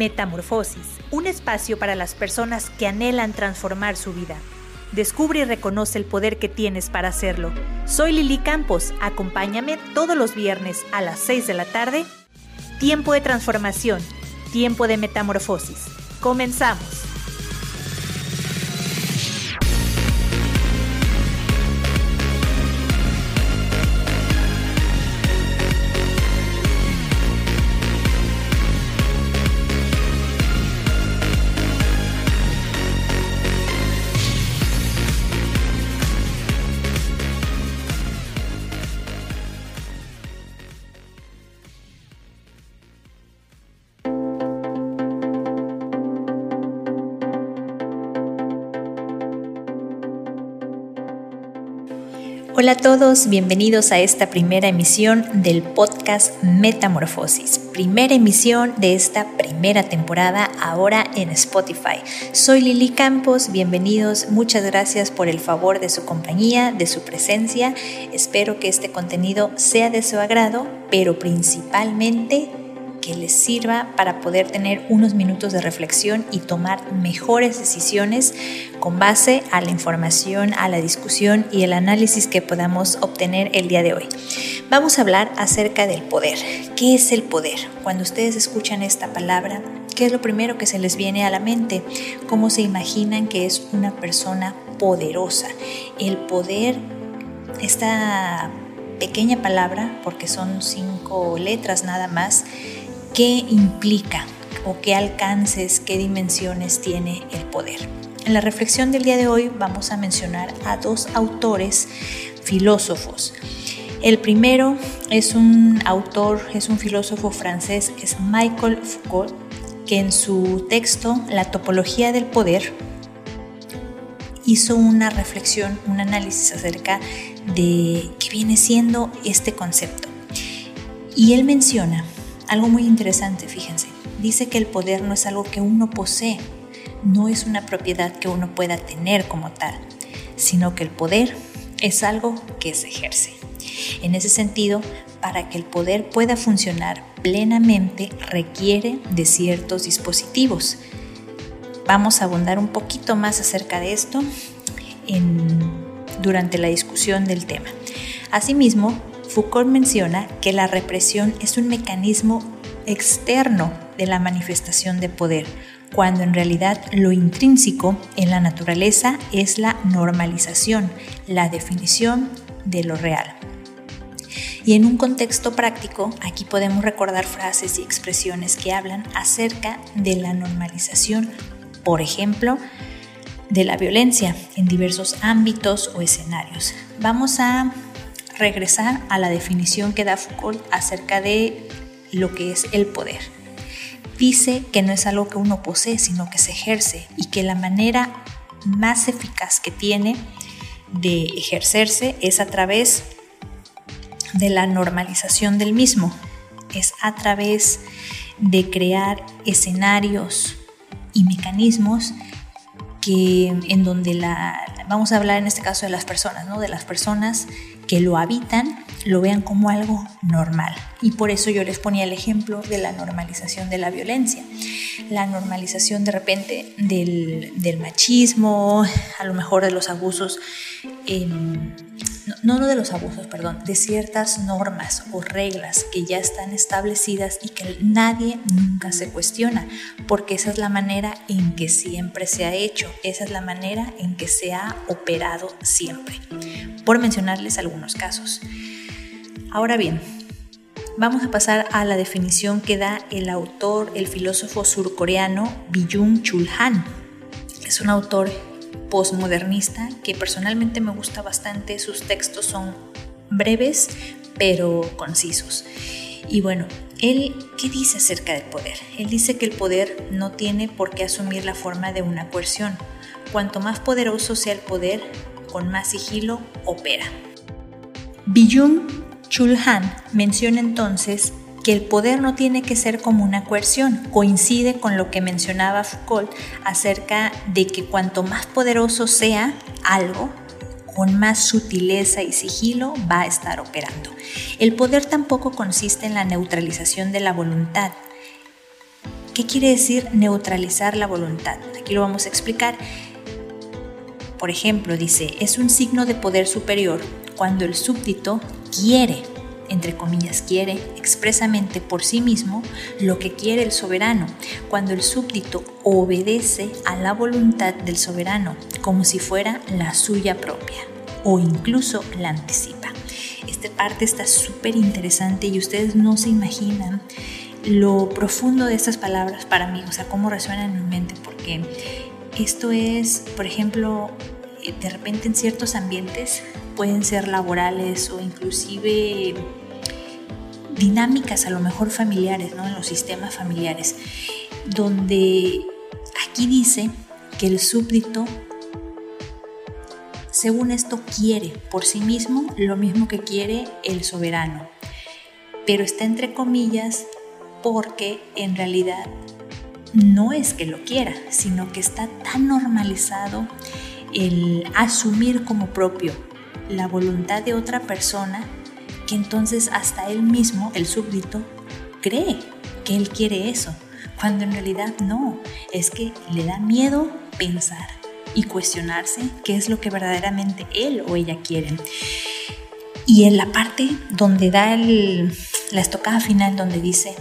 Metamorfosis, un espacio para las personas que anhelan transformar su vida. Descubre y reconoce el poder que tienes para hacerlo. Soy Lili Campos, acompáñame todos los viernes a las 6 de la tarde. Tiempo de transformación, tiempo de metamorfosis. Comenzamos. Hola a todos, bienvenidos a esta primera emisión del podcast Metamorfosis, primera emisión de esta primera temporada ahora en Spotify. Soy Lili Campos, bienvenidos, muchas gracias por el favor de su compañía, de su presencia. Espero que este contenido sea de su agrado, pero principalmente que les sirva para poder tener unos minutos de reflexión y tomar mejores decisiones con base a la información, a la discusión y el análisis que podamos obtener el día de hoy. Vamos a hablar acerca del poder. ¿Qué es el poder? Cuando ustedes escuchan esta palabra, ¿qué es lo primero que se les viene a la mente? ¿Cómo se imaginan que es una persona poderosa? El poder, esta pequeña palabra, porque son cinco letras nada más, qué implica o qué alcances, qué dimensiones tiene el poder. En la reflexión del día de hoy vamos a mencionar a dos autores filósofos. El primero es un autor, es un filósofo francés, es Michael Foucault, que en su texto La topología del poder hizo una reflexión, un análisis acerca de qué viene siendo este concepto. Y él menciona algo muy interesante, fíjense. Dice que el poder no es algo que uno posee, no es una propiedad que uno pueda tener como tal, sino que el poder es algo que se ejerce. En ese sentido, para que el poder pueda funcionar plenamente requiere de ciertos dispositivos. Vamos a abundar un poquito más acerca de esto durante la discusión del tema. Asimismo, Foucault menciona que la represión es un mecanismo externo de la manifestación de poder, cuando en realidad lo intrínseco en la naturaleza es la normalización, la definición de lo real. Y en un contexto práctico, aquí podemos recordar frases y expresiones que hablan acerca de la normalización, por ejemplo, de la violencia en diversos ámbitos o escenarios. Vamos a regresar a la definición que da Foucault acerca de lo que es el poder. Dice que no es algo que uno posee, sino que se ejerce y que la manera más eficaz que tiene de ejercerse es a través de la normalización del mismo, es a través de crear escenarios y mecanismos que en donde la vamos a hablar en este caso de las personas, ¿no? De las personas que lo habitan lo vean como algo normal. Y por eso yo les ponía el ejemplo de la normalización de la violencia. La normalización de repente del, machismo, a lo mejor de los abusos no de los abusos, perdón, de ciertas normas o reglas que ya están establecidas y que nadie nunca se cuestiona, porque esa es la manera en que siempre se ha hecho, esa es la manera en que se ha operado siempre, por mencionarles algunos casos. Ahora bien, vamos a pasar a la definición que da el autor, el filósofo surcoreano Byung Chul Han. Es un autor postmodernista que personalmente me gusta bastante. Sus textos son breves pero concisos. Y bueno, él, ¿qué dice acerca del poder? Él dice que el poder no tiene por qué asumir la forma de una coerción. Cuanto más poderoso sea el poder, con más sigilo opera. Byung Chul Han menciona entonces que el poder no tiene que ser como una coerción. Coincide con lo que mencionaba Foucault acerca de que cuanto más poderoso sea algo, con más sutileza y sigilo va a estar operando. El poder tampoco consiste en la neutralización de la voluntad. ¿Qué quiere decir neutralizar la voluntad? Aquí lo vamos a explicar. Por ejemplo, dice, es un signo de poder superior cuando el súbdito quiere, entre comillas, quiere expresamente por sí mismo lo que quiere el soberano, cuando el súbdito obedece a la voluntad del soberano como si fuera la suya propia o incluso la anticipa. Esta parte está súper interesante y ustedes no se imaginan lo profundo de estas palabras para mí, o sea, cómo resuenan en mi mente, porque esto es, por ejemplo, de repente en ciertos ambientes pueden ser laborales o inclusive dinámicas a lo mejor familiares, ¿no? En los sistemas familiares, donde aquí dice que el súbdito, según esto, quiere por sí mismo lo mismo que quiere el soberano, pero está entre comillas porque en realidad no es que lo quiera, sino que está tan normalizado el asumir como propio la voluntad de otra persona que entonces hasta él mismo, el súbdito, cree que él quiere eso, cuando en realidad no, es que le da miedo pensar y cuestionarse qué es lo que verdaderamente él o ella quieren. Y en la parte donde da la estocada final, donde dice,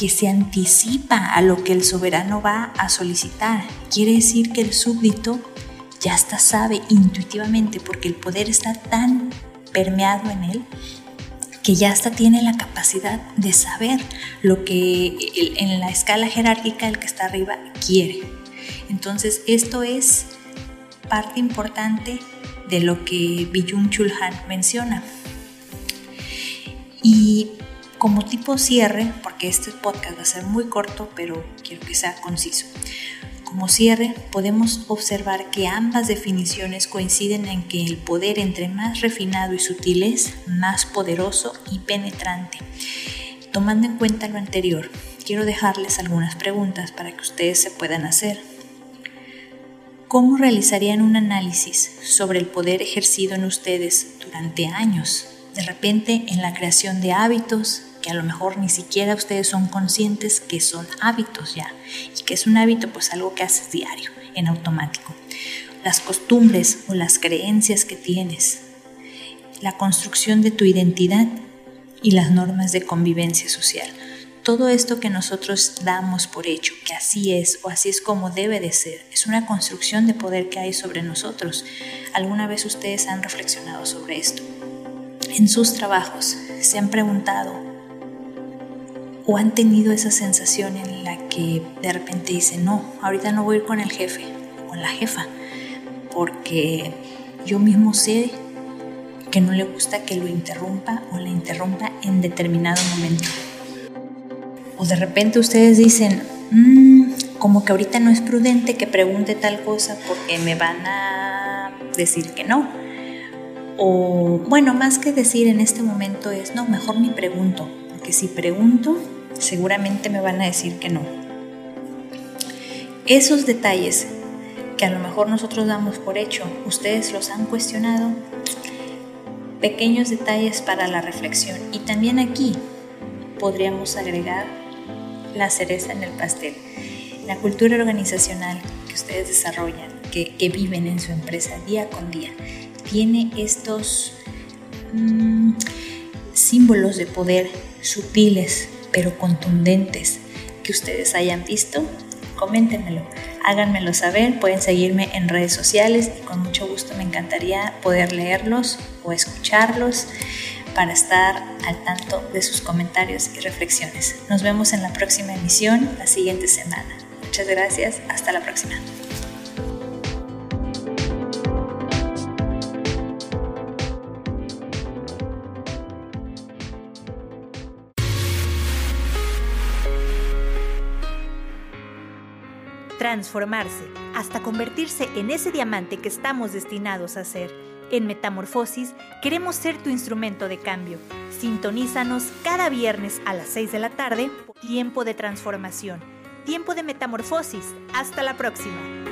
que se anticipa a lo que el soberano va a solicitar. Quiere decir que el súbdito ya está sabe intuitivamente porque el poder está tan permeado en él que ya hasta tiene la capacidad de saber lo que en la escala jerárquica el que está arriba quiere. Entonces esto es parte importante de lo que Byung Chul Han menciona. Y como tipo cierre, porque este podcast va a ser muy corto, pero quiero que sea conciso. Como cierre, podemos observar que ambas definiciones coinciden en que el poder entre más refinado y sutil es, más poderoso y penetrante. Tomando en cuenta lo anterior, quiero dejarles algunas preguntas para que ustedes se puedan hacer. ¿Cómo realizarían un análisis sobre el poder ejercido en ustedes durante años? De repente en la creación de hábitos, que a lo mejor ni siquiera ustedes son conscientes que son hábitos ya y que es un hábito pues algo que haces diario, en automático. Las costumbres o las creencias que tienes, la construcción de tu identidad y las normas de convivencia social. Todo esto que nosotros damos por hecho, que así es o así es como debe de ser, es una construcción de poder que hay sobre nosotros. ¿Alguna vez ustedes han reflexionado sobre esto? En sus trabajos se han preguntado o han tenido esa sensación en la que de repente dicen, no, ahorita no voy a ir con el jefe, con la jefa, porque yo mismo sé que no le gusta que lo interrumpa o la interrumpa en determinado momento. O de repente ustedes dicen, mm, como que ahorita no es prudente que pregunte tal cosa porque me van a decir que no. O bueno, más que decir en este momento es, no, mejor ni pregunto, porque si pregunto, seguramente me van a decir que no. Esos detalles que a lo mejor nosotros damos por hecho, ustedes los han cuestionado, pequeños detalles para la reflexión. Y también aquí podríamos agregar la cereza en el pastel, la cultura organizacional que ustedes desarrollan, que, viven en su empresa día con día, tiene estos mm, símbolos de poder sutiles pero contundentes que ustedes hayan visto, coméntenmelo, háganmelo saber, pueden seguirme en redes sociales y con mucho gusto me encantaría poder leerlos o escucharlos para estar al tanto de sus comentarios y reflexiones. Nos vemos en la próxima emisión la siguiente semana. Muchas gracias, hasta la próxima. Transformarse hasta convertirse en ese diamante que estamos destinados a ser. En Metamorfosis queremos ser tu instrumento de cambio. Sintonízanos cada viernes a las 6 de la tarde, tiempo de transformación, tiempo de metamorfosis. Hasta la próxima.